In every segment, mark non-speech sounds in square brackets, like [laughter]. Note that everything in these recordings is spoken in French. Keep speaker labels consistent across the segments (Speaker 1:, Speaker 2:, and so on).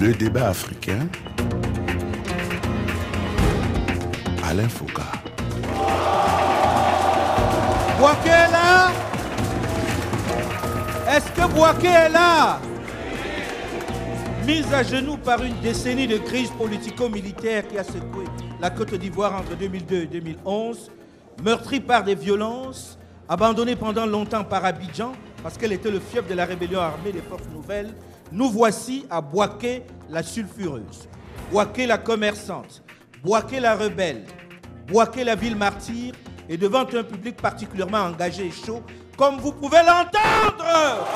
Speaker 1: Le débat africain. Alain Foucault.
Speaker 2: Boaké est là? Est-ce que Boaké est là? Mise à genoux par une décennie de crise politico-militaire qui a secoué la Côte d'Ivoire entre 2002 et 2011, meurtrie par des violences, abandonnée pendant longtemps par Abidjan parce qu'elle était le fief de la rébellion armée des forces nouvelles, nous voici à Boaké la sulfureuse, Boaké la commerçante, Boaké la rebelle, Boaké la ville martyre et devant un public particulièrement engagé et chaud, comme vous pouvez l'entendre.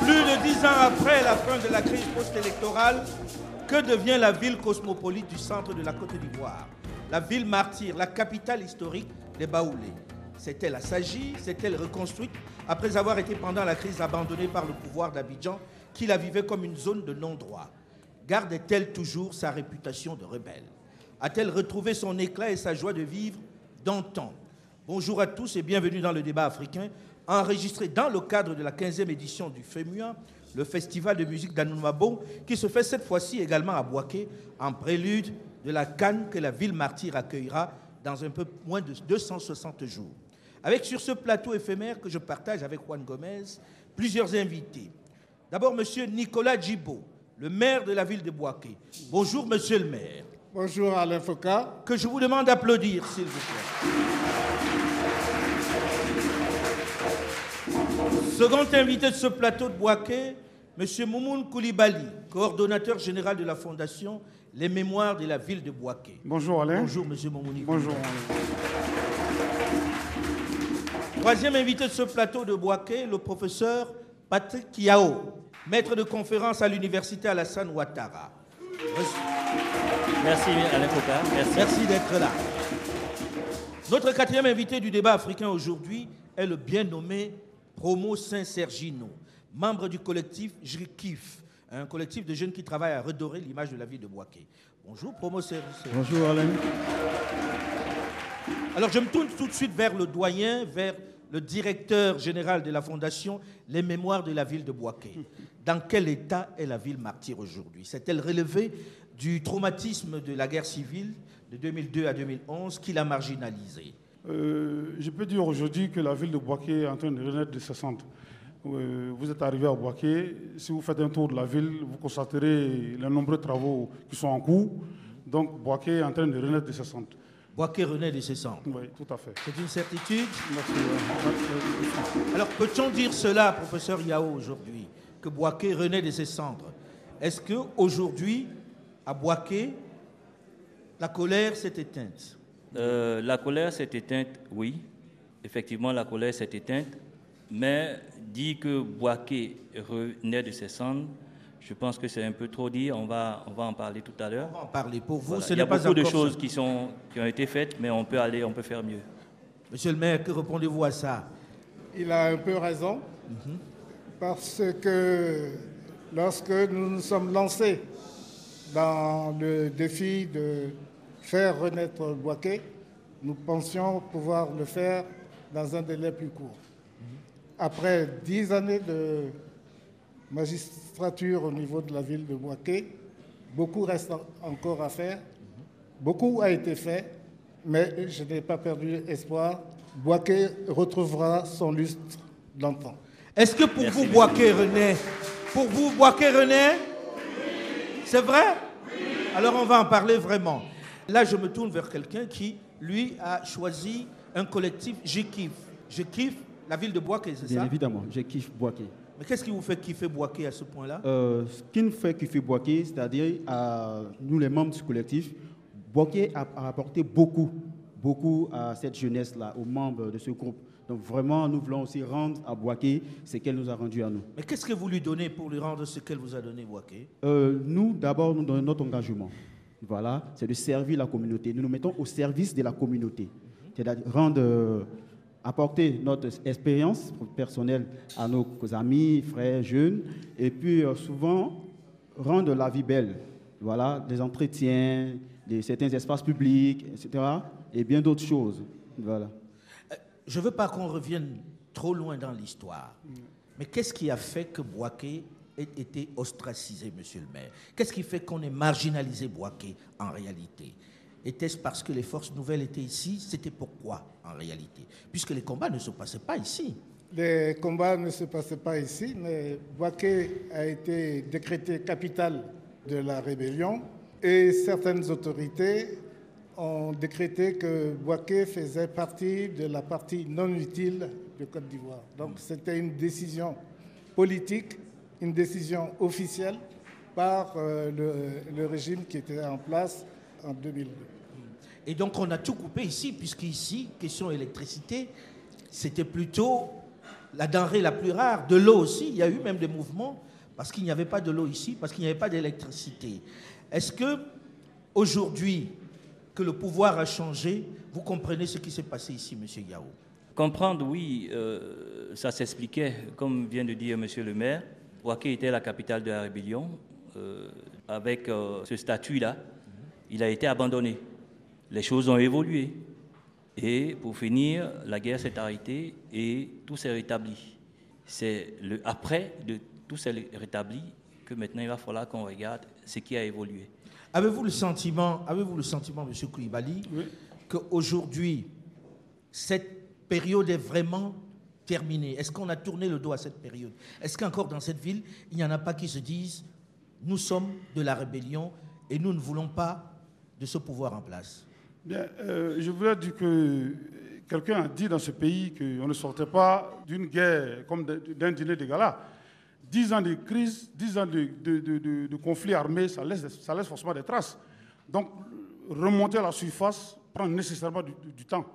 Speaker 2: Plus de dix ans après la fin de la crise post-électorale, que devient la ville cosmopolite du centre de la Côte d'Ivoire? La ville martyre, la capitale historique des Baoulés. S'est-elle assagie S'est-elle reconstruite après avoir été pendant la crise abandonnée par le pouvoir d'Abidjan qui la vivait comme une zone de non-droit. Gardait-elle toujours sa réputation de rebelle? A-t-elle retrouvé son éclat et sa joie de vivre d'antan Bonjour à tous et bienvenue dans le débat africain, enregistré dans le cadre de la 15e édition du FEMUA, le festival de musique d'Anoumabo, qui se fait cette fois-ci également à Boaké, en prélude de la Cannes que la ville martyre accueillera dans un peu moins de 260 jours. Avec sur ce plateau éphémère que je partage avec Juan Gomez, plusieurs invités. D'abord, M. Nicolas Djibo, le maire de la ville de Boaké. Bonjour, monsieur le maire.
Speaker 3: Bonjour, Alain Foucault.
Speaker 2: Que je vous demande d'applaudir, s'il vous plaît. Second invité de ce plateau de Boaké, M. Moumoun Koulibaly, coordonnateur général de la Fondation Les Mémoires de la ville de Boaké.
Speaker 3: Bonjour Alain.
Speaker 2: Bonjour M. Moumouni.
Speaker 3: Bonjour Alain.
Speaker 2: Troisième invité de ce plateau de Boaké, le professeur Patrick Kiao, maître de conférence à l'université Alassane Ouattara.
Speaker 4: Merci Alain Foucault. Merci.
Speaker 2: Merci d'être là. Notre quatrième invité du débat africain aujourd'hui est le bien nommé Promo Saint-Sergino, membre du collectif JRIKIF, un collectif de jeunes qui travaillent à redorer l'image de la ville de Boaké. Bonjour Promo Sergino.
Speaker 3: Bonjour Alain.
Speaker 2: Alors je me tourne tout de suite vers le doyen, vers le directeur général de la fondation Les Mémoires de la ville de Boaké. Dans quel état est la ville martyre aujourd'hui? S'est-elle relevée du traumatisme de la guerre civile de 2002 à 2011 qui l'a marginalisée?
Speaker 3: Euh, je peux dire aujourd'hui que la ville de Boaké est en train de renaître de ses cendres. Euh, vous êtes arrivé à Boaké, si vous faites un tour de la ville, vous constaterez les nombreux travaux qui sont en cours. Donc Boaké est en train de renaître de ses cendres.
Speaker 2: Boaké renaît de ses cendres.
Speaker 3: Oui, tout à fait.
Speaker 2: C'est une certitude
Speaker 3: Merci.
Speaker 2: Alors peut-on dire cela, professeur Yao, aujourd'hui, que Boaké renaît de ses cendres Est-ce qu'aujourd'hui, à Boaké, la colère s'est éteinte?
Speaker 4: Euh, la colère s'est éteinte, oui. Effectivement, la colère s'est éteinte. Mais dire que Boaké renaît de ses cendres, je pense que c'est un peu trop dit. On va, on va en parler tout à l'heure.
Speaker 2: On va en parler. Pour vous,
Speaker 4: Voilà.
Speaker 2: ce
Speaker 4: Il y a
Speaker 2: n'est pas
Speaker 4: beaucoup de choses
Speaker 2: ça.
Speaker 4: qui, sont, qui ont été faites, mais on peut aller, on peut faire mieux.
Speaker 2: Monsieur le maire, que répondez-vous à ça?
Speaker 3: Il a un peu raison, parce que lorsque nous nous sommes lancés dans le défi de faire renaître Boaké, nous pensions pouvoir le faire dans un délai plus court. Après dix années de magistrature au niveau de la ville de Boaké, beaucoup reste en- encore à faire, beaucoup a été fait, mais je n'ai pas perdu espoir. Boaké retrouvera son lustre d'antan.
Speaker 2: Est-ce que pour
Speaker 4: Merci,
Speaker 2: vous. Boaké renaît? Pour vous, Boaké renaît? C'est vrai? Alors on va en parler vraiment. Là, je me tourne vers quelqu'un qui, lui, a choisi un collectif Je kiffe. Je kiffe la ville de Boaké, c'est
Speaker 5: Bien
Speaker 2: ça?
Speaker 5: évidemment, je kiffe Boaké.
Speaker 2: Mais qu'est-ce qui vous fait kiffer Boaké à ce point-là
Speaker 5: Euh, ce qui nous fait kiffer Boaké, c'est-à-dire à nous les membres du collectif, Boaké a, a apporté beaucoup, beaucoup à cette jeunesse-là, aux membres de ce groupe. Donc vraiment, nous voulons aussi rendre à Boaké ce qu'elle nous a rendu à nous.
Speaker 2: Mais qu'est-ce que vous lui donnez pour lui rendre ce qu'elle vous a donné, Boaké?
Speaker 5: Euh, nous, d'abord, nous donnons notre engagement. Voilà, c'est de servir la communauté. Nous nous mettons au service de la communauté. C'est-à-dire rendre, euh, apporter notre expérience personnelle à nos amis, frères, jeunes, et puis euh, souvent rendre la vie belle. Voilà, des entretiens, des, certains espaces publics, etc. Et bien d'autres choses. Voilà.
Speaker 2: Je ne veux pas qu'on revienne trop loin dans l'histoire. Mais qu'est-ce qui a fait que Boaké ait été ostracisé, monsieur le maire? Qu'est-ce qui fait qu'on ait marginalisé Boaké en réalité? Était-ce parce que les forces nouvelles étaient ici? C'était pourquoi en réalité? Puisque les combats ne se passaient pas ici.
Speaker 3: Les combats ne se passaient pas ici, mais Boaké a été décrété capitale de la rébellion et certaines autorités ont décrété que Boaké faisait partie de la partie non utile de Côte d'Ivoire. Donc c'était une décision politique, une décision officielle par euh, le, le régime qui était en place en 2002.
Speaker 2: Et donc on a tout coupé ici, puisqu'ici, question électricité, c'était plutôt la denrée la plus rare. De l'eau aussi, il y a eu même des mouvements parce qu'il n'y avait pas de l'eau ici, parce qu'il n'y avait pas d'électricité. Est-ce que aujourd'hui que le pouvoir a changé, vous comprenez ce qui s'est passé ici, Monsieur Yao?
Speaker 4: Comprendre, oui, euh, ça s'expliquait, comme vient de dire Monsieur le maire. Ouaké était la capitale de la rébellion. Euh, avec euh, ce statut-là, il a été abandonné. Les choses ont évolué. Et pour finir, la guerre s'est arrêtée et tout s'est rétabli. C'est le après de tout s'est rétabli que maintenant il va falloir qu'on regarde ce qui a évolué.
Speaker 2: Avez-vous le sentiment, avez-vous le sentiment, Monsieur Koulibaly, qu'aujourd'hui cette période est vraiment terminée? Est-ce qu'on a tourné le dos à cette période? Est-ce qu'encore dans cette ville, il n'y en a pas qui se disent nous sommes de la rébellion et nous ne voulons pas de ce pouvoir en place?
Speaker 6: Euh, je voulais dire que quelqu'un a dit dans ce pays qu'on ne sortait pas d'une guerre comme d'un dîner de gala. Dix ans de crise, dix ans de, de, de, conflit armé, ça laisse, forcément des traces. Donc, remonter à la surface prend nécessairement du, temps.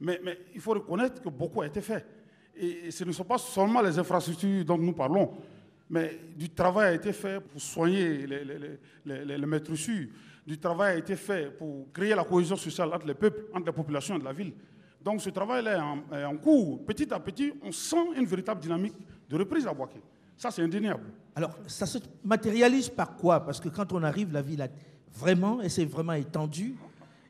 Speaker 6: Mais, il faut reconnaître que beaucoup a été fait. Et, ce ne sont pas seulement les infrastructures dont nous parlons, mais du travail a été fait pour soigner les, les, les, du travail a été fait pour créer la cohésion sociale entre les peuples, entre les populations de la ville. Donc ce travail-là est en, cours. Petit à petit, on sent une véritable dynamique de reprise à Boaké. Ça, c'est indéniable.
Speaker 2: Alors, ça se matérialise par quoi? Parce que quand on arrive, la ville a vraiment, et c'est vraiment étendu.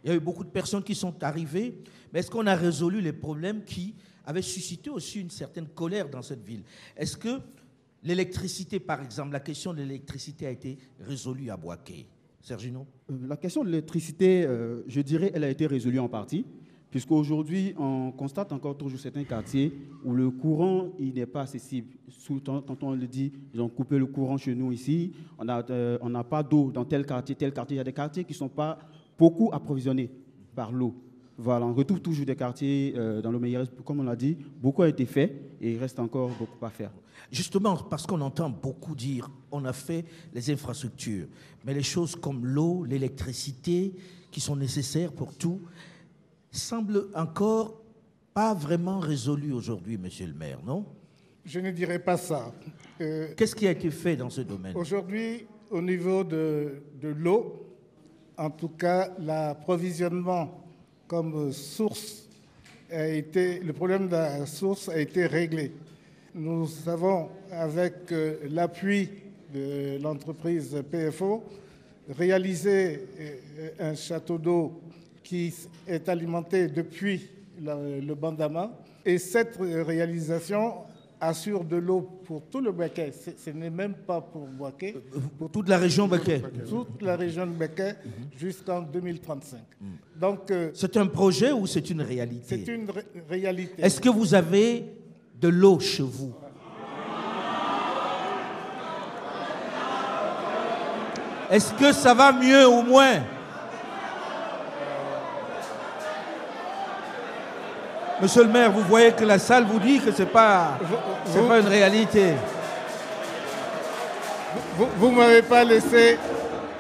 Speaker 2: Il y a eu beaucoup de personnes qui sont arrivées. Mais est-ce qu'on a résolu les problèmes qui avaient suscité aussi une certaine colère dans cette ville? Est-ce que l'électricité, par exemple, la question de l'électricité a été résolue à Boaké? Sergino
Speaker 5: La question de l'électricité, euh, je dirais, elle a été résolue en partie puisqu'aujourd'hui, on constate encore toujours certains quartiers où le courant n'est pas accessible. Quand on le dit, ils ont coupé le courant chez nous ici, on n'a euh, on pas d'eau dans tel quartier, tel quartier. Il y a des quartiers qui ne sont pas beaucoup approvisionnés par l'eau. Voilà, on retrouve toujours des quartiers euh, dans le meilleur, comme on l'a dit, beaucoup a été fait et il reste encore beaucoup à faire.
Speaker 2: Justement, parce qu'on entend beaucoup dire, on a fait les infrastructures, mais les choses comme l'eau, l'électricité, qui sont nécessaires pour tout, semble encore pas vraiment résolu aujourd'hui, monsieur le maire, non?
Speaker 3: Je ne dirais pas ça.
Speaker 2: Euh, Qu'est-ce qui a été fait dans ce domaine?
Speaker 3: Aujourd'hui, au niveau de, de l'eau, en tout cas, l'approvisionnement comme source le problème de la source a été réglé. Nous avons, avec euh, l'appui de l'entreprise PFO, réalisé euh, un château d'eau qui est alimenté depuis le Bandama. Et cette réalisation assure de l'eau pour tout le Béquet. Ce, n'est même pas pour Boaké.
Speaker 2: Pour toute la région Béquet
Speaker 3: Toute la région de Béquet mm -hmm. jusqu'en 2035. Mm. Donc, euh,
Speaker 2: c'est un projet ou c'est une réalité?
Speaker 3: C'est une ré réalité.
Speaker 2: Est-ce que vous avez de l'eau chez vous? Est-ce que ça va mieux ou moins? Monsieur le maire, vous voyez que la salle vous dit que ce n'est pas, pas une réalité.
Speaker 3: Vous ne m'avez pas laissé.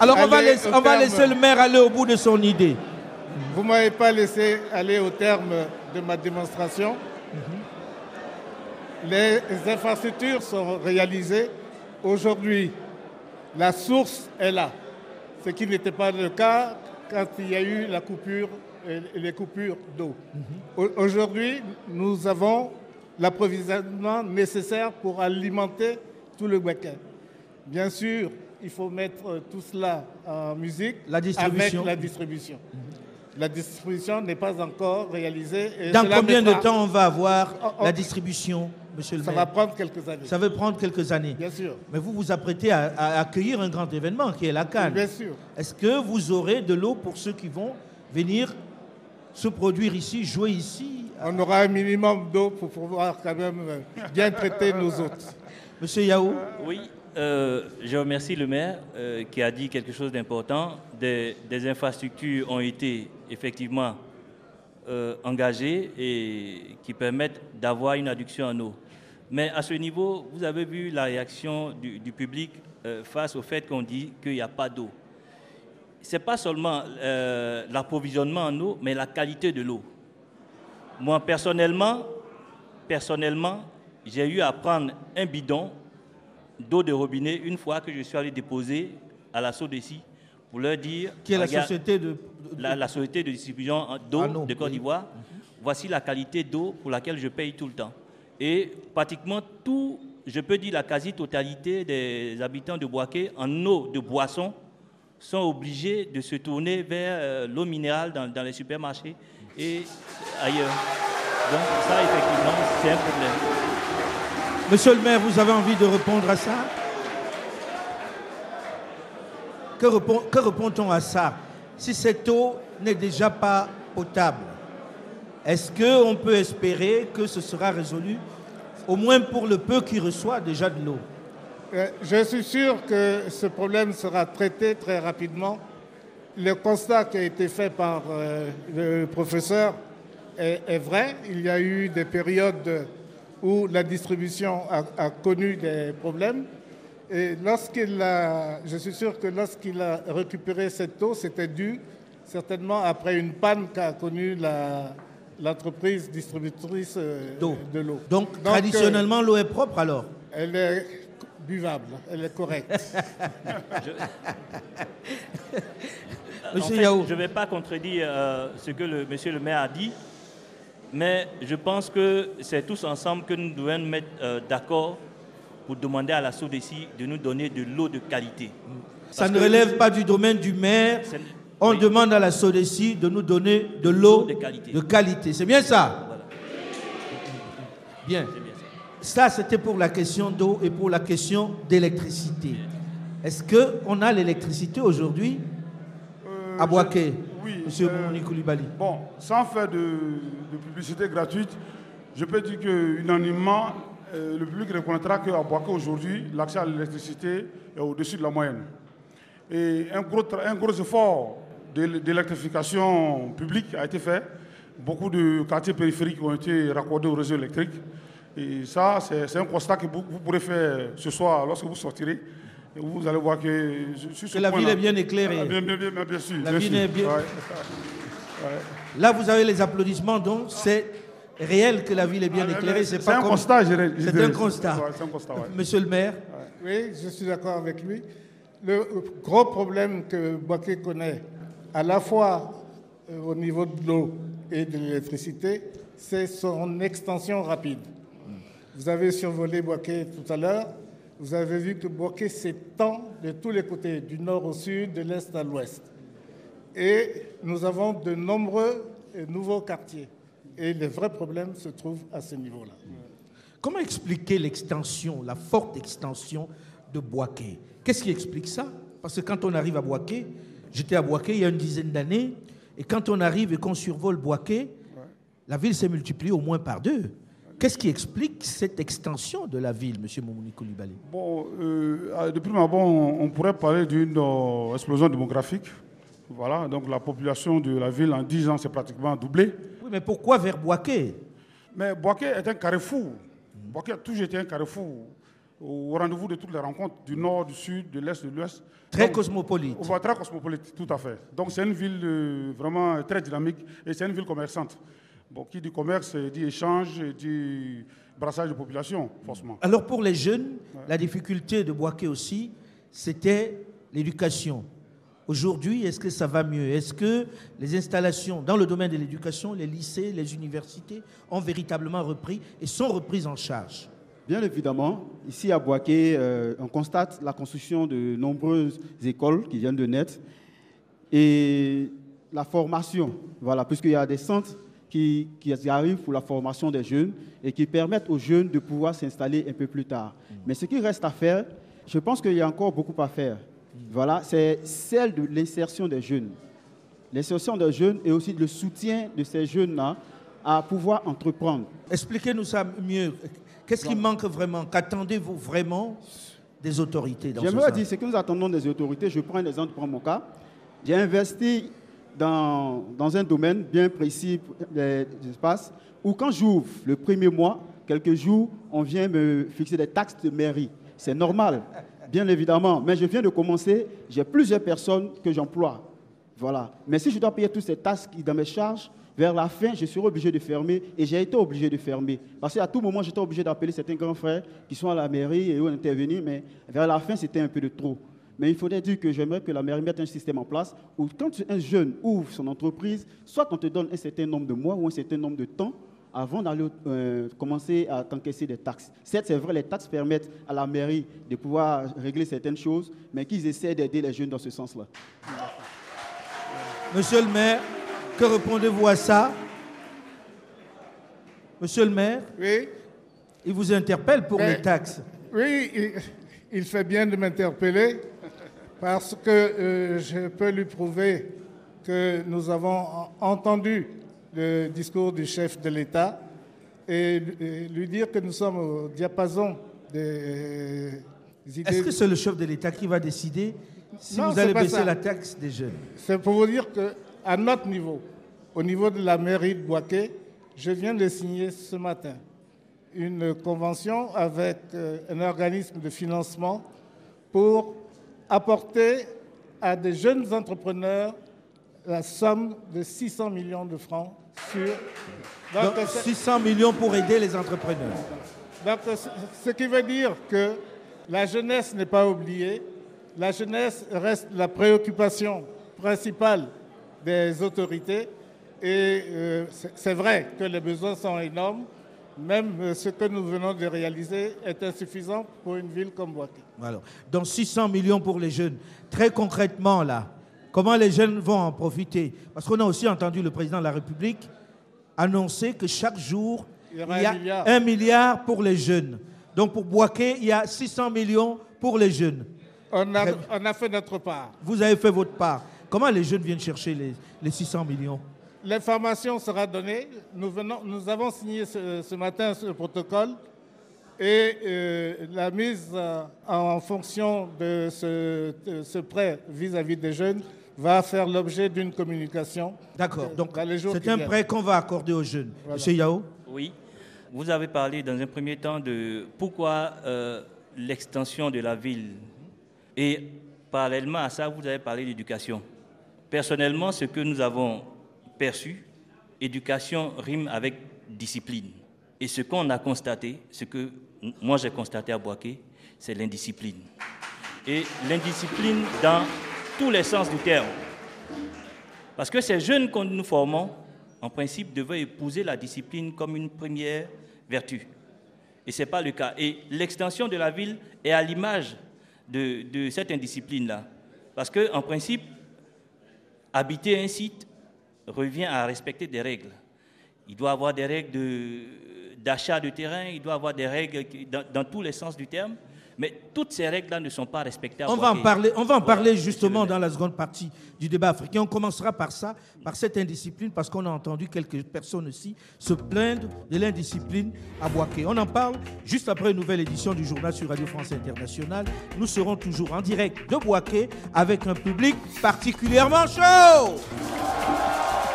Speaker 2: Alors on va, laisser, on va laisser le maire aller au bout de son idée.
Speaker 3: Vous ne m'avez pas laissé aller au terme de ma démonstration. Mm -hmm. Les infrastructures sont réalisées. Aujourd'hui, la source est là. Ce qui n'était pas le cas quand il y a eu la coupure et les coupures d'eau. Mm -hmm. Aujourd'hui, nous avons l'approvisionnement nécessaire pour alimenter tout le week-end. Bien sûr, il faut mettre tout cela en musique
Speaker 2: la distribution.
Speaker 3: avec la distribution. Mm -hmm. La distribution n'est pas encore réalisée. Et
Speaker 2: Dans combien de temps on va avoir oh, oh. la distribution monsieur le
Speaker 3: Ça
Speaker 2: maire?
Speaker 3: va prendre quelques années.
Speaker 2: Ça va prendre quelques années.
Speaker 3: Bien sûr.
Speaker 2: Mais vous vous apprêtez à, à accueillir un grand événement qui est la Cannes.
Speaker 3: Bien sûr.
Speaker 2: Est-ce que vous aurez de l'eau pour ceux qui vont venir se produire ici, jouer ici
Speaker 3: On aura un minimum d'eau pour pouvoir quand même bien traiter nos hôtes.
Speaker 2: Monsieur Yahou
Speaker 4: Oui, euh, je remercie le maire euh, qui a dit quelque chose d'important. Des, des infrastructures ont été effectivement euh, engagées et qui permettent d'avoir une adduction en eau. Mais à ce niveau, vous avez vu la réaction du, du public euh, face au fait qu'on dit qu'il n'y a pas d'eau. Ce n'est pas seulement euh, l'approvisionnement en eau, mais la qualité de l'eau. Moi, personnellement, personnellement, j'ai eu à prendre un bidon d'eau de robinet une fois que je suis allé déposer à la SODECI pour leur dire
Speaker 2: Qui est la société de.
Speaker 4: la, la société de distribution d'eau
Speaker 2: Ah
Speaker 4: de Côte
Speaker 2: oui.
Speaker 4: d'Ivoire. Voici la qualité d'eau pour laquelle je paye tout le temps. Et pratiquement tout, je peux dire la quasi-totalité des habitants de Boaké en eau de boisson sont obligés de se tourner vers euh, l'eau minérale dans, les supermarchés et ailleurs. Donc ça, effectivement, c'est un problème.
Speaker 2: Monsieur le maire, vous avez envie de répondre à ça? Que, répond- que répond-on à ça? Si cette eau n'est déjà pas potable, est-ce qu'on peut espérer que ce sera résolu, au moins pour le peu qui reçoit déjà de l'eau?
Speaker 3: Je suis sûr que ce problème sera traité très rapidement. Le constat qui a été fait par euh, le professeur est, est vrai. Il y a eu des périodes où la distribution a, a connu des problèmes. Et lorsqu'il a, je suis sûr que lorsqu'il a récupéré cette eau, c'était dû certainement après une panne qu'a connue la- l'entreprise distributrice euh,
Speaker 2: D'eau.
Speaker 3: de l'eau.
Speaker 2: Donc,
Speaker 3: euh,
Speaker 2: traditionnellement, l'eau est propre alors?
Speaker 3: elle est buvable, elle est correcte. [laughs]
Speaker 2: Monsieur
Speaker 4: fait. Je ne vais pas contredire euh, ce que le monsieur le maire a dit, mais je pense que c'est tous ensemble que nous devons nous mettre euh, d'accord pour demander à la SODECI de nous donner de l'eau de qualité.
Speaker 2: Ça
Speaker 4: Parce
Speaker 2: ne
Speaker 4: que-
Speaker 2: relève pas du domaine du maire. On
Speaker 4: oui.
Speaker 2: demande à la SODECI de nous donner de l'eau
Speaker 4: De qualité.
Speaker 2: de qualité. C'est bien ça
Speaker 4: Voilà,
Speaker 2: Bien.
Speaker 4: Ça.
Speaker 2: C'était pour la question d'eau et pour la question d'électricité. Est-ce qu'on a l'électricité aujourd'hui
Speaker 6: Euh,
Speaker 2: à Boaké
Speaker 6: Oui.
Speaker 2: Monsieur
Speaker 6: euh,
Speaker 2: Koulibaly?
Speaker 6: Bon, sans faire de, de publicité gratuite, je peux dire qu'unanimement, euh, le public reconnaîtra qu'à Boaké aujourd'hui, l'accès à l'électricité est au-dessus de la moyenne. Et un gros, un gros effort d'é- d'électrification publique a été fait. Beaucoup de quartiers périphériques ont été raccordés au réseau électrique. Et ça, c'est un constat que vous, vous pourrez faire ce soir lorsque vous sortirez. Et vous allez voir que sur ce
Speaker 2: Que la ville est bien éclairée.
Speaker 6: Ah, Bien, bien, bien, bien sûr.
Speaker 2: La
Speaker 6: bien
Speaker 2: ville
Speaker 6: sûr.
Speaker 2: est bien-
Speaker 6: Ouais.
Speaker 2: Là, vous avez les applaudissements, donc c'est réel que la ville est bien
Speaker 6: Ah,
Speaker 2: éclairée. C'est pas
Speaker 6: un
Speaker 2: comme-
Speaker 6: constat, je dirais. je
Speaker 2: C'est un constat.
Speaker 6: Ouais, c'est un constat, ouais.
Speaker 2: Monsieur le maire,
Speaker 3: Oui, je suis d'accord avec lui. Le gros problème que Boaké connaît, à la fois euh, au niveau de l'eau et de l'électricité, c'est son extension rapide. Vous avez survolé Boaké tout à l'heure. Vous avez vu que Boaké s'étend de tous les côtés, du nord au sud, de l'est à l'ouest. Et nous avons de nombreux euh, nouveaux quartiers. Et les vrais problèmes se trouvent à ce niveau-là.
Speaker 2: comment expliquer l'extension, la forte extension de Boaké? Qu'est-ce qui explique ça? Parce que quand on arrive à Boaké, j'étais à Boaké il y a une dizaine d'années, et quand on arrive et qu'on survole Boaké, la ville s'est multipliée au moins par deux. Qu'est-ce qui explique cette extension de la ville, Monsieur Moumouni Koulibaly?
Speaker 6: Bon, euh, ah, de prime abord, on, pourrait parler d'une euh, explosion démographique. Voilà, donc la population de la ville en 10 ans s'est pratiquement doublée.
Speaker 2: Oui, mais pourquoi vers Boaké?
Speaker 6: Mais Boaké est un carrefour. Boaké a toujours été un carrefour au rendez-vous de toutes les rencontres du nord, du sud, de l'est, de l'ouest.
Speaker 2: Très
Speaker 6: Donc,
Speaker 2: cosmopolite.
Speaker 6: Très cosmopolite, tout à fait. Donc c'est une ville euh, vraiment très dynamique et c'est une ville commerçante. Bon, qui dit commerce euh, dit échange, euh, dit brassage de population, forcément.
Speaker 2: Alors pour les jeunes, la difficulté de Boaké aussi, c'était l'éducation. Aujourd'hui, est-ce que ça va mieux? Est-ce que les installations dans le domaine de l'éducation, les lycées, les universités ont véritablement repris et sont reprises en charge?
Speaker 5: Bien évidemment, ici à Boaké, euh, on constate la construction de nombreuses écoles qui viennent de naître et la formation, voilà, puisqu'il y a des centres qui, qui arrivent pour la formation des jeunes et qui permettent aux jeunes de pouvoir s'installer un peu plus tard. Mais ce qui reste à faire, je pense qu'il y a encore beaucoup à faire. Voilà, c'est celle de l'insertion des jeunes. L'insertion des jeunes et aussi le soutien de ces jeunes-là à pouvoir entreprendre.
Speaker 2: Expliquez-nous ça mieux. Qu'est-ce qui manque vraiment? Qu'attendez-vous vraiment des autorités dans ce
Speaker 5: J'aimerais dire ce que nous attendons des autorités. Je prends un exemple, je prends mon cas. J'ai investi dans, un domaine bien précis des espaces où quand j'ouvre le premier mois, quelques jours, on vient me fixer des taxes de mairie. C'est normal, bien évidemment. Mais je viens de commencer, j'ai plusieurs personnes que j'emploie. Voilà. Mais si je dois payer toutes ces taxes dans mes charges, vers la fin, je serai obligé de fermer et j'ai été obligé de fermer. Parce qu'à tout moment, j'étais obligé d'appeler certains grands frères qui sont à la mairie et où intervenir, mais vers la fin, c'était un peu de trop. Mais il faudrait dire que j'aimerais que la mairie mette un système en place où quand un jeune ouvre son entreprise, soit on te donne un certain nombre de mois ou un certain nombre de temps avant d'aller euh, commencer à t'encaisser des taxes. Certes, c'est vrai, les taxes permettent à la mairie de pouvoir régler certaines choses, mais qu'ils essaient d'aider les jeunes dans ce sens-là.
Speaker 2: Monsieur le maire, que répondez-vous à ça? Monsieur le maire,
Speaker 3: Oui,
Speaker 2: il vous interpelle pour
Speaker 3: Mais-
Speaker 2: les taxes.
Speaker 3: oui, il, fait bien de m'interpeller parce que euh, je peux lui prouver que nous avons en- entendu le discours du chef de l'État et, et lui dire que nous sommes au diapason des euh, idées.
Speaker 2: Est-ce que c'est le chef de l'État qui va décider si
Speaker 3: Non,
Speaker 2: vous allez baisser
Speaker 3: ça.
Speaker 2: la taxe des jeunes?
Speaker 3: C'est pour vous dire qu'à notre niveau, au niveau de la mairie de Boaké, je viens de signer ce matin une convention avec euh, un organisme de financement pour apporter à des jeunes entrepreneurs la somme de 600 millions de francs sur... Donc,
Speaker 2: Donc,
Speaker 3: c'est-
Speaker 2: 600 millions pour aider les entrepreneurs.
Speaker 3: donc, ce- qui veut dire que la jeunesse n'est pas oubliée. La jeunesse reste la préoccupation principale des autorités. Et euh, c'est vrai que les besoins sont énormes. Même euh, ce que nous venons de réaliser est insuffisant pour une ville comme Boaké.
Speaker 2: Alors, donc 600 millions pour les jeunes. Très concrètement, là, comment les jeunes vont en profiter? Parce qu'on a aussi entendu le président de la République annoncer que chaque jour,
Speaker 3: Il y aura
Speaker 2: il y a
Speaker 3: un milliard.
Speaker 2: un milliard pour les jeunes. Donc pour Boaké, il y a 600 millions pour les jeunes.
Speaker 3: On a,
Speaker 2: Très-
Speaker 3: on a fait notre part.
Speaker 2: Vous avez fait votre part. Comment les jeunes viennent chercher les, les 600 millions?
Speaker 3: L'information sera donnée. Nous, venons, nous avons signé ce, ce matin ce protocole et euh, la mise euh, en fonction de ce, de ce prêt vis-à-vis des jeunes va faire l'objet d'une communication.
Speaker 2: D'accord. Donc
Speaker 3: dans les jours
Speaker 2: c'est un
Speaker 3: viennent.
Speaker 2: prêt qu'on va accorder aux jeunes.
Speaker 3: Voilà.
Speaker 2: Monsieur Yao
Speaker 4: Oui. Vous avez parlé dans un premier temps de pourquoi euh, l'extension de la ville. Et parallèlement à ça, vous avez parlé d'éducation. Personnellement, ce que nous avons perçu, éducation rime avec discipline. Et ce qu'on a constaté, ce que moi j'ai constaté à Boaké, c'est l'indiscipline. Et l'indiscipline dans tous les sens du terme. Parce que ces jeunes que nous formons, en principe, devaient épouser la discipline comme une première vertu. Et ce n'est pas le cas. Et l'extension de la ville est à l'image de, de cette indiscipline-là. Parce qu'en principe, habiter un site revient à respecter des règles. Il doit avoir des règles d'achat de, terrain, il doit avoir des règles qui- dans, dans tous les sens du terme. Mais toutes ces règles-là ne sont pas respectées. à
Speaker 2: On va en parler, on va en
Speaker 4: Voilà,
Speaker 2: parler justement dans la seconde partie du débat africain. On commencera par ça, par cette indiscipline, parce qu'on a entendu quelques personnes aussi se plaindre de l'indiscipline à Boaké. On en parle juste après une nouvelle édition du journal sur Radio France Internationale. Nous serons toujours en direct de Boaké avec un public particulièrement chaud.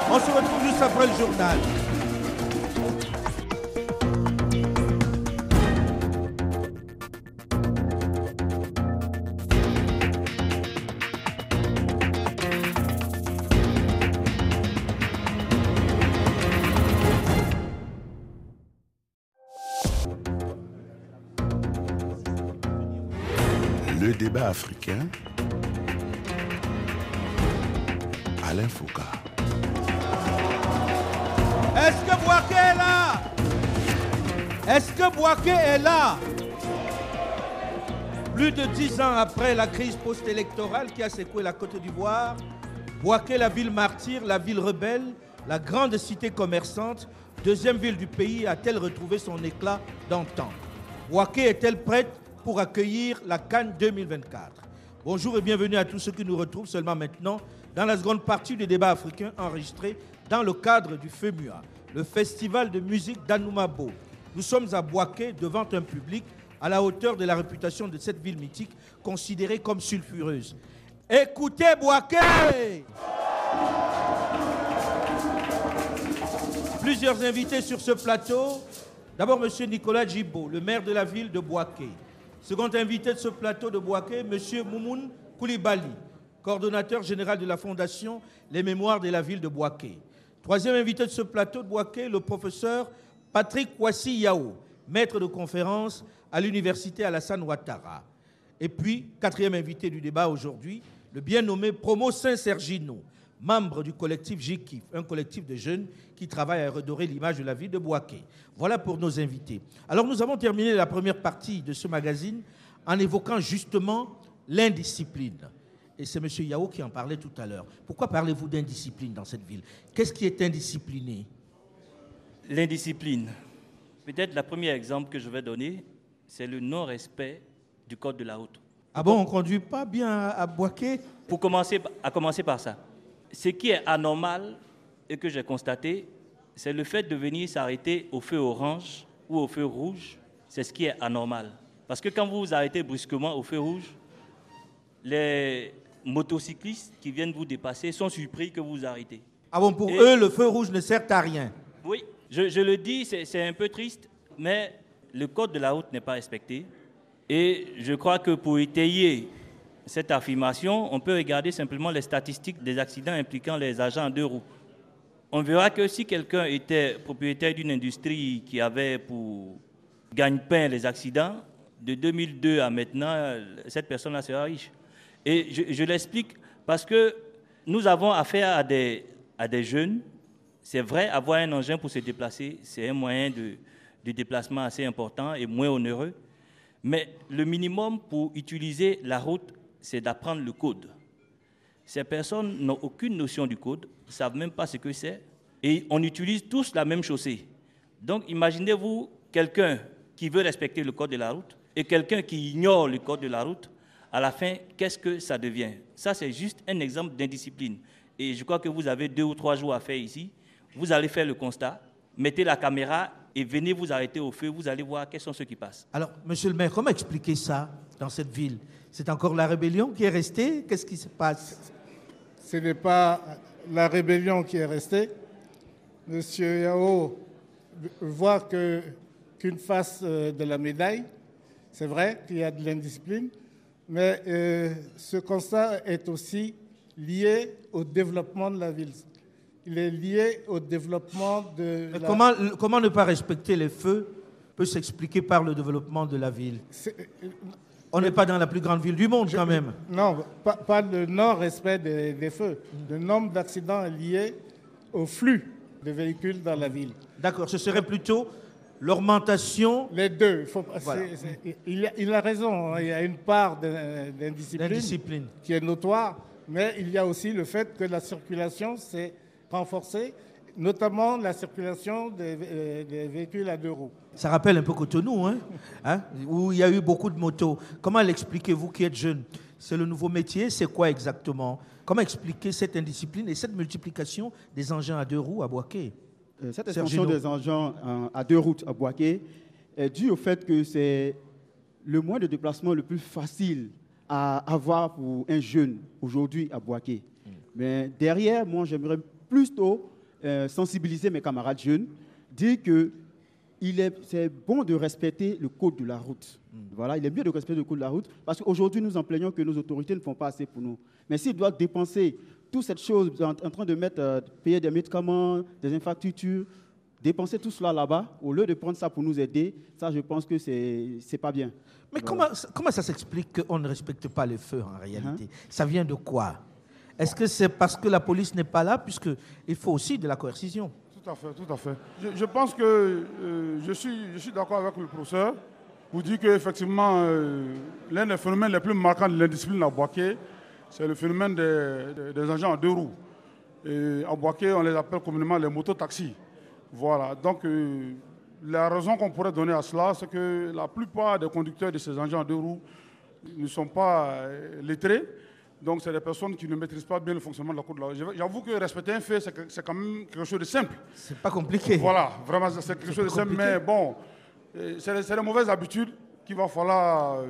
Speaker 2: On se retrouve juste après le journal.
Speaker 1: Le débat africain. Alain Foucault.
Speaker 2: Est-ce que Boaké est là? Est-ce que Boaké est là? Plus de dix ans après la crise post-électorale qui a secoué la Côte d'Ivoire, Boaké, la ville martyre, la ville rebelle, La grande cité commerçante, deuxième ville du pays, a-t-elle retrouvé son éclat d'antan? Boaké est-elle prête pour accueillir la Cannes 2024 Bonjour et bienvenue à tous ceux qui nous retrouvent seulement maintenant dans la seconde partie du débat africain enregistré dans le cadre du FEMUA, le festival de musique d'Anoumabo. Nous sommes à Boaké devant un public à la hauteur de la réputation de cette ville mythique considérée comme sulfureuse. Écoutez Boaké Plusieurs invités sur ce plateau. D'abord, M. Nicolas Djibo, le maire de la ville de Boaké. Second invité de ce plateau de Boaké, M. Moumoun Koulibaly, coordonnateur général de la Fondation Les Mémoires de la ville de Boaké. Troisième invité de ce plateau de Boaké, le professeur Patrick Ouassi Yao, maître de conférence à l'université Alassane Ouattara. Et puis, quatrième invité du débat aujourd'hui, le bien nommé Promo Saint-Sergino, membre du collectif GIKIF, un collectif de jeunes qui travaille à redorer l'image de la ville de Boaké. Voilà pour nos invités. Alors nous avons terminé la première partie de ce magazine en évoquant justement l'indiscipline. Et c'est M. Yao qui en parlait tout à l'heure. Pourquoi parlez-vous d'indiscipline dans cette ville? Qu'est-ce qui est indiscipliné?
Speaker 4: L'indiscipline. Peut-être le premier exemple que je vais donner, c'est le non-respect du code de la route.
Speaker 2: Ah bon, on ne conduit pas bien à Boaké?
Speaker 4: Pour commencer, à commencer par ça. Ce qui est anormal et que j'ai constaté, c'est le fait de venir s'arrêter au feu orange ou au feu rouge. C'est ce qui est anormal. Parce que quand vous vous arrêtez brusquement au feu rouge, les motocyclistes qui viennent vous dépasser sont surpris que vous vous arrêtez.
Speaker 2: Ah bon, pour eux, le feu rouge ne sert à rien
Speaker 4: Oui, je, je le dis, c'est un peu triste, mais le code de la route n'est pas respecté. Et je crois que pour étayer cette affirmation, on peut regarder simplement les statistiques des accidents impliquant les agents en deux roues. On verra que si quelqu'un était propriétaire d'une industrie qui avait pour gagne-pain les accidents, de 2002 à maintenant, cette personne-là sera riche. Et je, l'explique parce que nous avons affaire à des, jeunes. C'est vrai, avoir un engin pour se déplacer, c'est un moyen de, de déplacement assez important et moins onéreux. Mais le minimum pour utiliser la route, c'est d'apprendre le code. Ces personnes n'ont aucune notion du code, ne savent même pas ce que c'est, et on utilise tous la même chaussée. Donc imaginez-vous quelqu'un qui veut respecter le code de la route et quelqu'un qui ignore le code de la route. À la fin, qu'est-ce que ça devient? Ça, c'est juste un exemple d'indiscipline. Et je crois que vous avez deux ou trois jours à faire ici. Vous allez faire le constat, mettez la caméra et venez vous arrêter au feu, vous allez voir quels sont ceux qui passent.
Speaker 2: Alors, monsieur le maire, comment expliquer ça dans cette ville? C'est encore la rébellion qui est restée? Qu'est-ce qui se passe?
Speaker 3: Ce n'est pas la rébellion qui est restée. Monsieur Yao voit qu'une face euh, de la médaille. C'est vrai qu'il y a de l'indiscipline, mais euh, ce constat est aussi lié au développement de la ville il est lié au développement de.
Speaker 2: La... Comment, comment ne pas respecter les feux peut s'expliquer par le développement de la ville? On n'est pas dans la plus grande ville du monde quand même.
Speaker 3: Non, pas, le non-respect des, feux. Le nombre d'accidents est lié au flux de véhicules dans la ville.
Speaker 2: D'accord, ce serait plutôt l'augmentation.
Speaker 3: Les deux. il, a, il, a, raison, hein. il y a une part d'indiscipline qui est notoire, mais il y a aussi le fait que la circulation, c'est renforcer, notamment la circulation euh, des, véhicules à deux roues.
Speaker 2: Ça rappelle un peu Cotonou, hein, hein où il y a eu beaucoup de motos. Comment l'expliquez-vous qui êtes jeune? C'est le nouveau métier, c'est quoi exactement? Comment expliquer cette indiscipline et cette multiplication des engins à deux roues à Boaké?
Speaker 5: euh, Cette extension des engins à deux roues à Boaké est due au fait que c'est le moyen de déplacement le plus facile à avoir pour un jeune aujourd'hui à Boaké. Hmm. Mais derrière, moi, j'aimerais plutôt euh, sensibiliser mes camarades jeunes, dire que il est, c'est bon de respecter le code de la route. Hmm. Voilà, il est bien de respecter le code de la route parce qu'aujourd'hui, nous en plaignons que nos autorités ne font pas assez pour nous. Mais s'ils doivent dépenser toute cette chose en, train de mettre, euh, payer des médicaments, des infrastructures, dépenser tout cela là-bas, au lieu de prendre ça pour nous aider, ça, je pense que c'est n'est pas bien.
Speaker 2: Mais comment, comment ça s'explique qu'on ne respecte pas les feux en réalité? Uh-huh. Ça vient de quoi? Est-ce que c'est parce que la police n'est pas là, puisqu'il faut aussi de la coercition?
Speaker 6: Tout à fait, tout à fait. Je, pense que euh, je suis, je suis d'accord avec le professeur pour dire qu'effectivement, euh, l'un des phénomènes les plus marquants de l'indiscipline à Boaké, c'est le phénomène des, des, agents en deux roues. Et à Boaké, on les appelle communément les mototaxis. Voilà. Donc, euh, la raison qu'on pourrait donner à cela, c'est que la plupart des conducteurs de ces engins à deux roues ne sont pas euh, lettrés. Donc, c'est des personnes qui ne maîtrisent pas bien le fonctionnement de la cour de la. J'avoue que respecter un fait, c'est quand même quelque chose de simple.
Speaker 2: C'est pas compliqué.
Speaker 6: Voilà, vraiment, c'est quelque chose de simple.
Speaker 2: compliqué.
Speaker 6: Mais bon, euh, c'est les mauvaises habitudes qu'il va falloir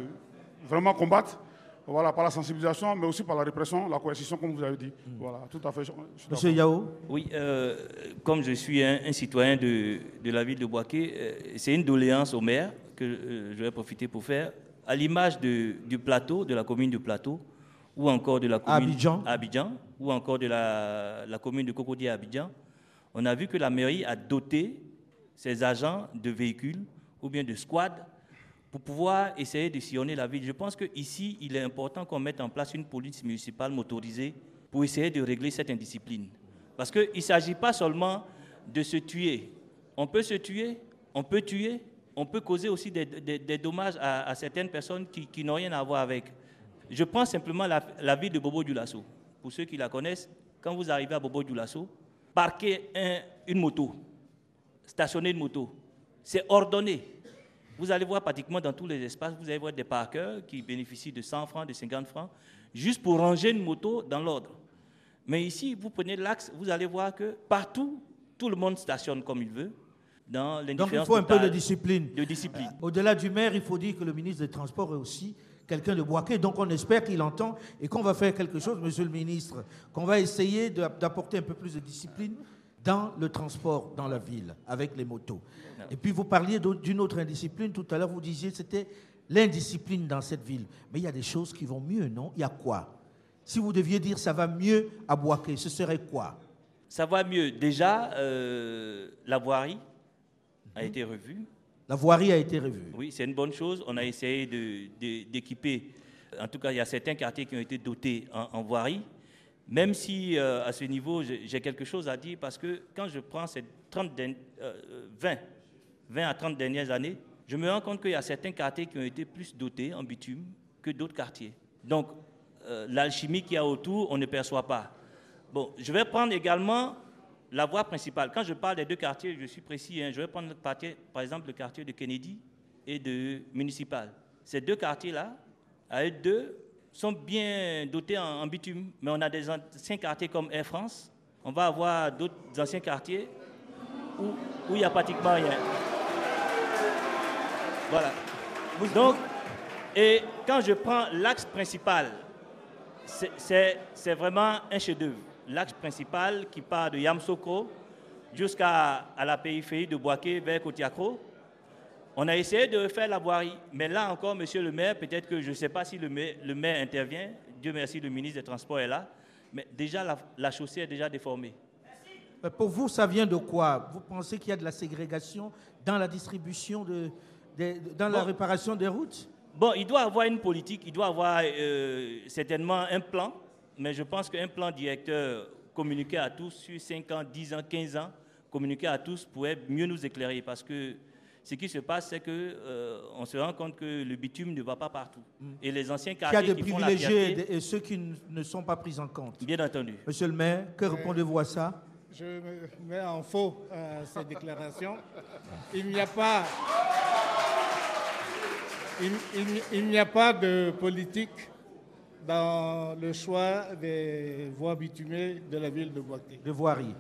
Speaker 6: vraiment combattre. Voilà, par la sensibilisation, mais aussi par la répression, la coercition, comme vous avez dit. Voilà, tout à fait. je- je suis
Speaker 2: Monsieur. Yao,
Speaker 4: Oui, euh, comme je suis un, un citoyen de, de la ville de Boaké, euh, c'est une doléance au maire que euh, je vais profiter pour faire. À l'image de- du plateau, de la commune de Plateau, ou encore de la commune
Speaker 2: Abidjan.
Speaker 4: Abidjan, ou encore de la, la commune de Cocody à Abidjan, on a vu que la mairie a doté ses agents de véhicules ou bien de squads pour pouvoir essayer de sillonner la ville. Je pense qu'ici, il est important qu'on mette en place une police municipale motorisée pour essayer de régler cette indiscipline. Parce qu'il ne s'agit pas seulement de se tuer. On peut se tuer, on peut tuer, on peut causer aussi des, des- dommages à, certaines personnes qui, qui n'ont rien à voir avec. Je prends simplement la, la ville de Bobo Dioulasso. Pour ceux qui la connaissent, quand vous arrivez à Bobo Dioulasso, parquez un- une moto, stationner une moto, c'est ordonné. Vous allez voir pratiquement dans tous les espaces, vous allez voir des parkers qui bénéficient de 100 francs, de 50 francs, juste pour ranger une moto dans l'ordre. Mais ici, vous prenez l'axe, vous allez voir que partout, tout le monde stationne comme il veut, dans
Speaker 2: donc il faut un peu de discipline.
Speaker 4: de discipline.
Speaker 2: Au-delà du maire, il faut dire que le ministre des Transports est aussi quelqu'un de Boaké. Donc on espère qu'il entend et qu'on va faire quelque chose, monsieur le ministre, qu'on va essayer d'apporter un peu plus de discipline dans le transport dans la ville, avec les motos. Et puis vous parliez d'une autre indiscipline. Tout à l'heure, vous disiez que c'était l'indiscipline dans cette ville. Mais il y a des choses qui vont mieux, non? Il y a quoi? Si vous deviez dire ça va mieux à Boaké, ce serait quoi?
Speaker 4: Ça va mieux. Déjà, euh, la voirie a été revue.
Speaker 2: La voirie a été revue.
Speaker 4: Oui, c'est une bonne chose. On a essayé de- de- d'équiper, en tout cas, il y a certains quartiers qui ont été dotés en, en voirie. Même si, euh, à ce niveau, j'ai quelque chose à dire, parce que quand je prends ces 30 derni- euh, 20, 20 à 30 dernières années, je me rends compte qu'il y a certains quartiers qui ont été plus dotés en bitume que d'autres quartiers. Donc, euh, l'alchimie qu'il y a autour, on ne perçoit pas. Bon, je vais prendre également la voie principale. Quand je parle des deux quartiers, je suis précis. hein, je vais prendre par exemple le quartier de Kennedy et de Municipal. Ces deux quartiers-là, à eux deux, sont bien dotés en, bitume. Mais on a des anciens quartiers comme Air France. On va avoir d'autres anciens quartiers où il n'y a pratiquement rien. Voilà. Donc, et quand je prends l'axe principal, c'est vraiment un chef-d'œuvre. L'axe principal qui part de Yamsoko jusqu'à à la périphérie de Boaké vers Kotiakro. On a essayé de refaire la voirie, mais là encore, monsieur le maire, peut-être que je ne sais pas si le maire, le maire intervient. Dieu merci, le ministre des Transports est là. Mais déjà, la, la chaussée est déjà déformée.
Speaker 2: Mais Pour vous, ça vient de quoi? Vous pensez qu'il y a de la ségrégation dans la distribution, de, dans la réparation des routes?
Speaker 4: Bon, il doit avoir une politique, il doit avoir euh, certainement un plan, mais je pense qu'un plan directeur communiqué à tous sur 5 ans, 10 ans, 15 ans, communiqué à tous pourrait mieux nous éclairer parce que ce qui se passe, c'est que euh, on se rend compte que le bitume ne va pas partout. Et les anciens
Speaker 2: Qu'il y a
Speaker 4: quartiers
Speaker 2: des
Speaker 4: qui font la
Speaker 2: privilégiés et,
Speaker 4: fierté,
Speaker 2: des- et ceux qui ne sont pas pris en compte.
Speaker 4: bien entendu.
Speaker 2: Monsieur le maire, que répondez-vous à ça?
Speaker 3: Je me mets en faux à ces déclarations. Il n'y a pas, il, il- il n'y a pas de politique dans le choix des voies bitumées de la ville de Boaké.
Speaker 2: de voirie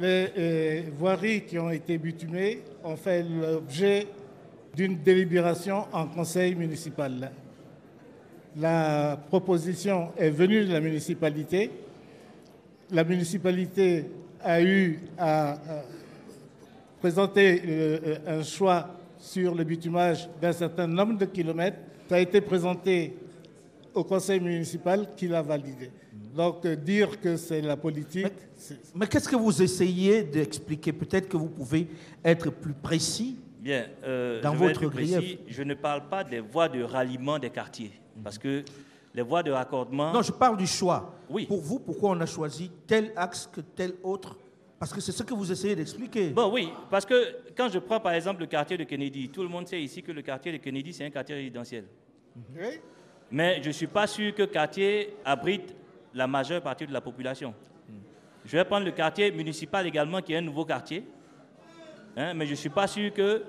Speaker 3: Les euh, voiries qui ont été bitumées ont fait l'objet d'une délibération en conseil municipal. La proposition est venue de la municipalité. La municipalité a eu à euh, présenter euh, un choix sur le bitumage d'un certain nombre de kilomètres. Ça a été présenté au conseil municipal qui l'a validé. Donc euh, dire que c'est la politique,
Speaker 2: Mais qu'est-ce que vous essayez d'expliquer? Peut-être que vous pouvez être plus précis.
Speaker 4: Bien, euh,
Speaker 2: Dans
Speaker 4: je
Speaker 2: votre
Speaker 4: précis.
Speaker 2: grief.
Speaker 4: je ne parle pas des voies de ralliement des quartiers, parce que les voies de raccordement...
Speaker 2: Non, je parle du choix.
Speaker 4: Oui.
Speaker 2: Pour vous, pourquoi on a choisi tel axe que tel autre? Parce que c'est ce que vous essayez d'expliquer.
Speaker 4: Bon, oui, parce que quand je prends par exemple le quartier de Kennedy, tout le monde sait ici que le quartier de Kennedy, c'est un quartier résidentiel.
Speaker 3: Oui.
Speaker 4: Mais je ne suis pas sûr que le quartier abrite la majeure partie de la population. Je vais prendre le quartier municipal également, qui est un nouveau quartier. Hein, mais je ne suis pas sûr que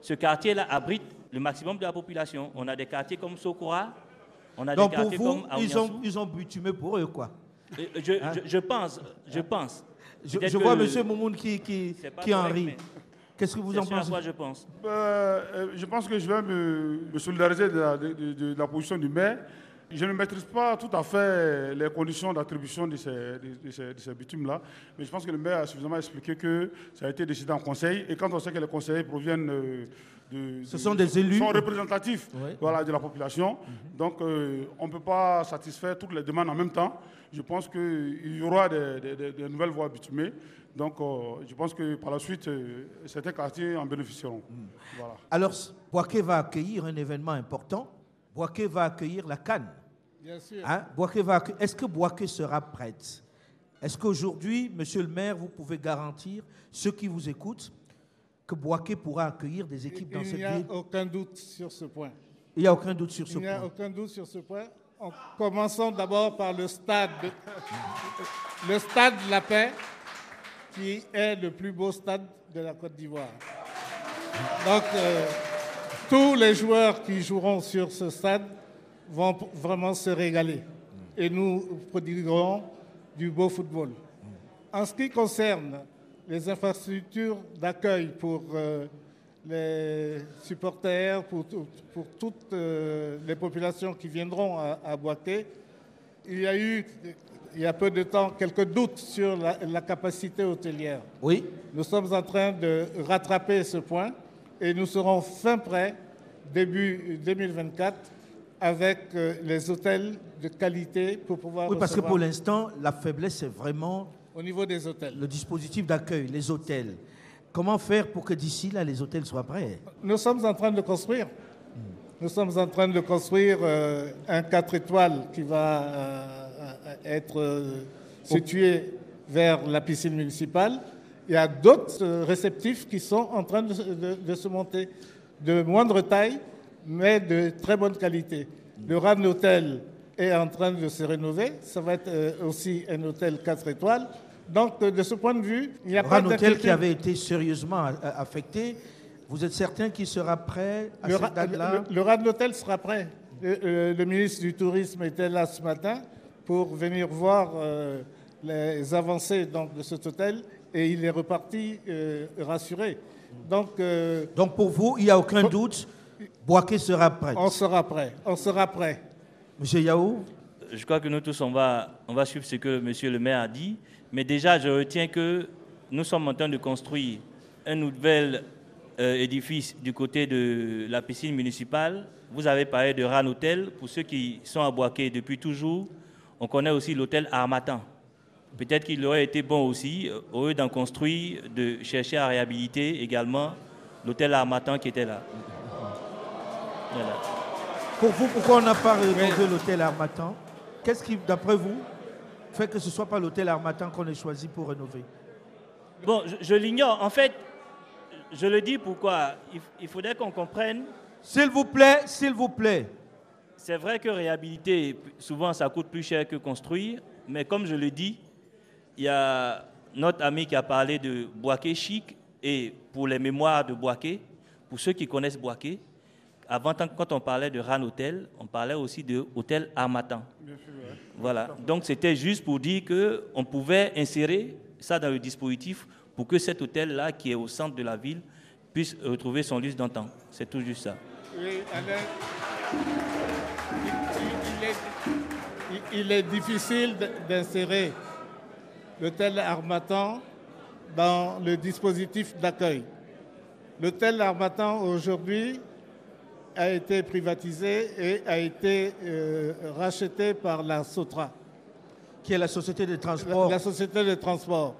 Speaker 4: ce quartier-là abrite le maximum de la population. On a des quartiers comme Sokora, on a
Speaker 2: Donc
Speaker 4: des
Speaker 2: pour
Speaker 4: quartiers
Speaker 2: vous,
Speaker 4: comme
Speaker 2: ils ont, ils ont butumé pour eux, quoi.
Speaker 4: Euh, Je, je- je pense, je pense.
Speaker 2: Je, vois M. Moumoun qui, qui, en rit. Qu'est-ce que vous en pensez?
Speaker 4: quoi je pense.
Speaker 6: Euh, euh, je pense que je vais me, me solidariser de la, de- de- de la position du maire. Je ne maîtrise pas tout à fait les conditions d'attribution de ces, de, ces, de ces bitumes-là, mais je pense que le maire a suffisamment expliqué que ça a été décidé en conseil. Et quand on sait que les conseillers proviennent euh, de,
Speaker 2: Ce sont des élus.
Speaker 6: sont représentatifs voilà, de la population, donc euh, on ne peut pas satisfaire toutes les demandes en même temps. Je pense qu'il y aura des, des- nouvelles voies bitumées. Donc, euh, je pense que par la suite, euh, certains quartiers en bénéficieront. Voilà.
Speaker 2: Alors, Boaké va accueillir un événement important. Boaké va accueillir la Cannes.
Speaker 3: Bien sûr.
Speaker 2: Hein? Est-ce que Boaké sera prête Est-ce qu'aujourd'hui, monsieur le maire, vous pouvez garantir, ceux qui vous écoutent, que Boaké pourra accueillir des équipes dans
Speaker 3: Il
Speaker 2: cette
Speaker 3: n'y a
Speaker 2: ville?
Speaker 3: aucun doute sur ce point.
Speaker 2: Il n'y a aucun doute sur ce
Speaker 3: Il n'y a
Speaker 2: point.
Speaker 3: aucun doute sur ce point. En commençant d'abord par le stade, le stade de la paix, qui est le plus beau stade de la Côte d'Ivoire. Donc, euh, tous les joueurs qui joueront sur ce stade vont vraiment se régaler. Et nous prodiguerons du beau football. En ce qui concerne les infrastructures d'accueil pour euh, les supporters, pour, tout- pour toutes euh, les populations qui viendront à, à il y a eu, il y a peu de temps, quelques doutes sur la, la capacité hôtelière.
Speaker 2: Oui
Speaker 3: Nous sommes en train de rattraper ce point et nous serons fin prêts, début 2024, avec euh, les hôtels de qualité pour pouvoir
Speaker 2: Oui, parce que pour l'instant, la faiblesse, c'est vraiment
Speaker 3: au niveau des hôtels.
Speaker 2: le dispositif d'accueil, les hôtels. Comment faire pour que d'ici là, les hôtels soient prêts?
Speaker 3: Nous sommes en train de construire. Nous sommes en train de construire euh, un 4 étoiles qui va euh, être situé vers la piscine municipale. Il y a d'autres réceptifs qui sont en train de, se- de- de se monter, de moindre taille, mais de très bonne qualité. Le RAN Hotel est en train de se rénover. Ça va être euh, aussi un hôtel 4 étoiles. Donc, euh, de ce point de vue, il n'y a pas
Speaker 2: Un hôtel qui avait été sérieusement euh, affecté, vous êtes certain qu'il sera prêt à
Speaker 3: Le,
Speaker 2: cette date-là?
Speaker 3: le- le l'hôtel sera prêt. Le, le- le ministre du Tourisme était là ce matin pour venir voir euh, les avancées donc, de cet hôtel et il est reparti euh, rassuré. Donc, euh,
Speaker 2: Donc pour vous, il n'y a aucun doute, Boaké sera prêt.
Speaker 3: on sera prêt. On sera prêt.
Speaker 2: Monsieur Yahou
Speaker 4: Je crois que nous tous, on va, on va suivre ce que monsieur le maire a dit. Mais déjà, je retiens que nous sommes en train de construire un nouvel euh, édifice du côté de la piscine municipale. Vous avez parlé de RAN Hotel. Pour ceux qui sont à Boaké depuis toujours, on connaît aussi l'hôtel Armatan. Peut-être qu'il aurait été bon aussi, euh, au lieu d'en construire, de chercher à réhabiliter également l'hôtel Armatan qui était là. Voilà.
Speaker 2: Pour vous, pourquoi on n'a pas rénové l'hôtel Armatan Qu'est-ce qui, d'après vous, fait que ce ne soit pas l'hôtel Armatan qu'on ait choisi pour rénover?
Speaker 4: Bon, je, je l'ignore. En fait, je le dis pourquoi. Il, il faudrait qu'on comprenne.
Speaker 2: S'il vous plaît, s'il vous plaît.
Speaker 4: C'est vrai que réhabiliter, souvent, ça coûte plus cher que construire. Mais comme je le dis, il y a notre ami qui a parlé de Boaké chic. Et pour les mémoires de Boaké, pour ceux qui connaissent Boaké, avant, quand on parlait de RAN Hotel, on parlait aussi de Hôtel Armatan. Voilà. Donc c'était juste pour dire qu'on pouvait insérer ça dans le dispositif pour que cet hôtel-là, qui est au centre de la ville, puisse retrouver son luxe d'antan. C'est tout juste ça.
Speaker 3: Oui, Alain, il, est, il- il est difficile d'insérer l'hôtel Armatan dans le dispositif d'accueil. L'hôtel Armatan aujourd'hui a été privatisé et a été euh, racheté par la Sotra,
Speaker 2: Qui est la société de transport.
Speaker 3: la société de transport.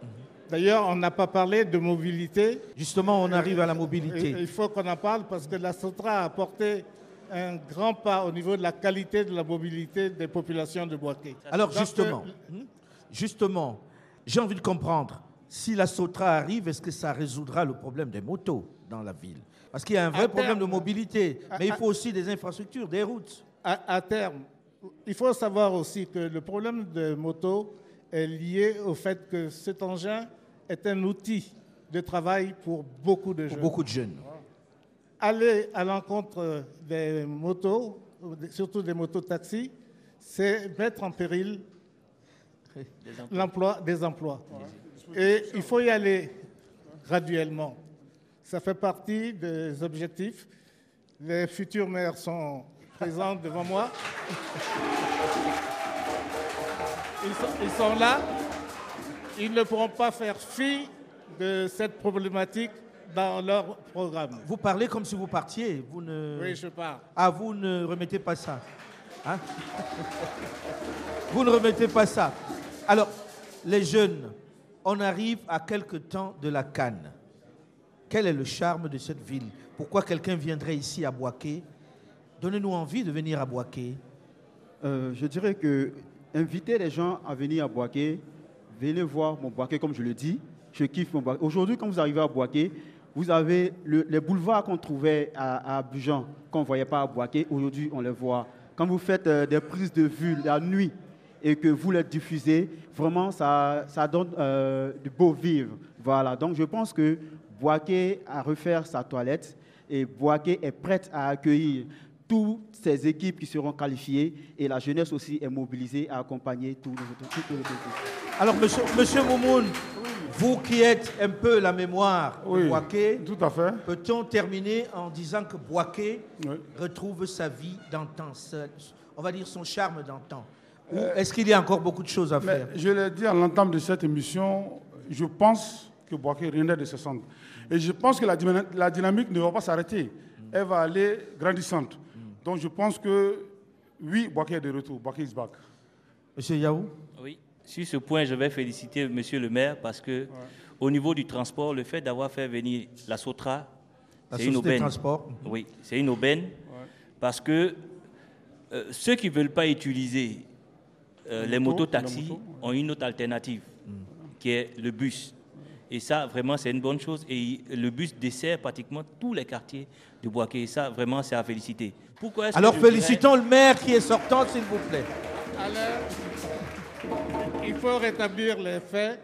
Speaker 3: D'ailleurs, on n'a pas parlé de mobilité.
Speaker 2: Justement, on arrive à la
Speaker 3: Et-
Speaker 2: mobilité.
Speaker 3: Il faut qu'on en parle parce que la Sotra a apporté un grand pas au niveau de la qualité de la mobilité des populations de Boaké.
Speaker 2: Alors justement,
Speaker 3: euh,
Speaker 2: hmm, justement, j'ai envie de comprendre, si la Sotra arrive, est-ce que ça résoudra le problème des motos dans la ville? Parce qu'il y a un vrai
Speaker 3: À
Speaker 2: problème de mobilité,
Speaker 3: À-
Speaker 2: mais il faut aussi des infrastructures, des routes.
Speaker 3: à, à terme, il faut savoir aussi que le problème de moto est lié au fait que cet engin est un outil de travail pour beaucoup de
Speaker 2: Pour
Speaker 3: jeunes.
Speaker 2: beaucoup de jeunes.
Speaker 3: Aller à l'encontre des motos, surtout des motos-taxis, c'est mettre en péril l'emploi des emplois. Et il faut y aller graduellement. Ça fait partie des objectifs. Les futurs maires sont présents devant moi. Ils sont, ils sont là. Ils ne pourront pas faire fi de cette problématique dans leur programme.
Speaker 2: Vous parlez comme si vous partiez. Vous ne...
Speaker 3: Oui, je pars.
Speaker 2: Ah, vous ne remettez pas ça. Hein? Vous ne remettez pas ça. Alors, les jeunes, on arrive à quelque temps de la Cannes. Quel est le charme de cette ville? Pourquoi quelqu'un viendrait ici à Boaké? Donnez-nous envie de venir à Boaké.
Speaker 5: Euh, je dirais que inviter les gens à venir à Boaké, venez voir mon Boaké comme je le dis. Je kiffe mon Boaké. Aujourd'hui, quand vous arrivez à Boaké, vous avez le- les boulevards qu'on trouvait à, à qu'on ne voyait pas à Boaké. Aujourd'hui, on les voit. Quand vous faites euh, des prises de vue la nuit et que vous les diffusez, vraiment, ça, ça donne euh, du beau vivre. Voilà. Donc, je pense que Boaké a refaire sa toilette et Boaké est prête à accueillir toutes ces équipes qui seront qualifiées et la jeunesse aussi est mobilisée à accompagner tous les autres. toutes les autres.
Speaker 2: Alors, monsieur, monsieur Moumoun, vous qui êtes un peu la mémoire de Boaké,
Speaker 6: tout à fait.
Speaker 2: peut-on terminer en disant que Boaké
Speaker 6: Oui.
Speaker 2: retrouve sa vie d'antan, on va dire son charme d'antan Ou est-ce qu'il y a encore beaucoup de choses à faire?
Speaker 6: je l'ai dit à l'entame de cette émission, je pense que Boaké renaît de ses cendres. Et je pense que la, la dynamique ne va pas s'arrêter. Elle va aller grandissante. Donc je pense que, oui, Boaké est de retour. Boaké is back.
Speaker 2: Monsieur Yaou?
Speaker 4: Oui, sur ce point, je vais féliciter Monsieur le maire parce que au niveau du transport, le fait d'avoir fait venir la Sotra,
Speaker 2: La
Speaker 4: c'est une aubaine.
Speaker 2: transport.
Speaker 4: Oui, c'est une aubaine parce que euh, ceux qui ne veulent pas utiliser euh, les
Speaker 6: motos,
Speaker 4: motos-taxis
Speaker 6: la moto,
Speaker 4: ont une autre alternative qui est le bus. Et ça, vraiment, c'est une bonne chose. Et le bus dessert pratiquement tous les quartiers de Boaké. Et ça, vraiment, c'est à féliciter. Pourquoi est-ce que
Speaker 2: Alors
Speaker 4: dirais-
Speaker 2: félicitons le maire qui est sortant, s'il vous plaît.
Speaker 3: Alors, il faut rétablir les faits.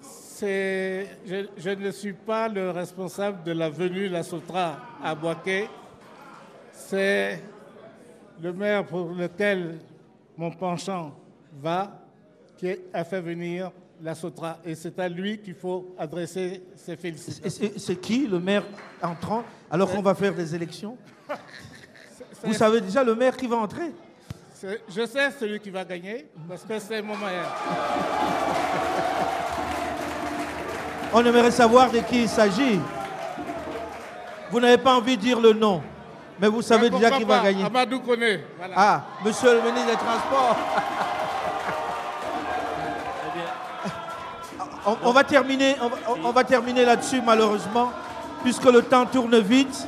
Speaker 3: C'est- Je, je ne suis pas le responsable de la venue La Sotra à Boaké. C'est le maire pour lequel mon penchant va qui a fait venir La Sotra. Et c'est à lui qu'il faut adresser ses félicitations.
Speaker 2: C'est qui le maire entrant alors qu'on va faire des élections? Vous savez déjà le maire qui va entrer?
Speaker 3: Je sais celui qui va gagner parce que c'est mon maire. [laughs]
Speaker 2: On aimerait savoir de qui il s'agit. Vous n'avez pas envie de dire le nom, mais vous savez déjà qui va gagner.
Speaker 3: Amadou connaît. Voilà.
Speaker 2: Ah, monsieur le ministre des Transports. [laughs] On, va terminer là-dessus malheureusement, puisque le temps tourne vite.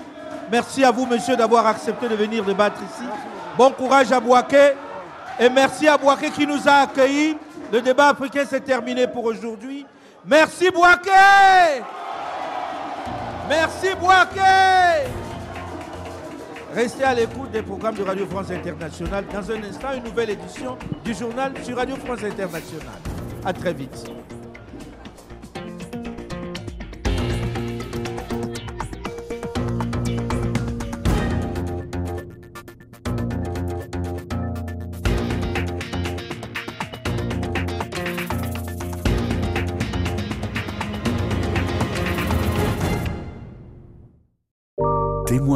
Speaker 2: Merci à vous, monsieur, d'avoir accepté de venir débattre ici. Bon courage à Boaké. Et merci à Boaké qui nous a accueillis. Le débat africain s'est terminé pour aujourd'hui. Merci Boaké Merci Boaké Restez à l'écoute des programmes de Radio France Internationale. Dans un instant, une nouvelle édition du journal sur Radio France Internationale. À très vite.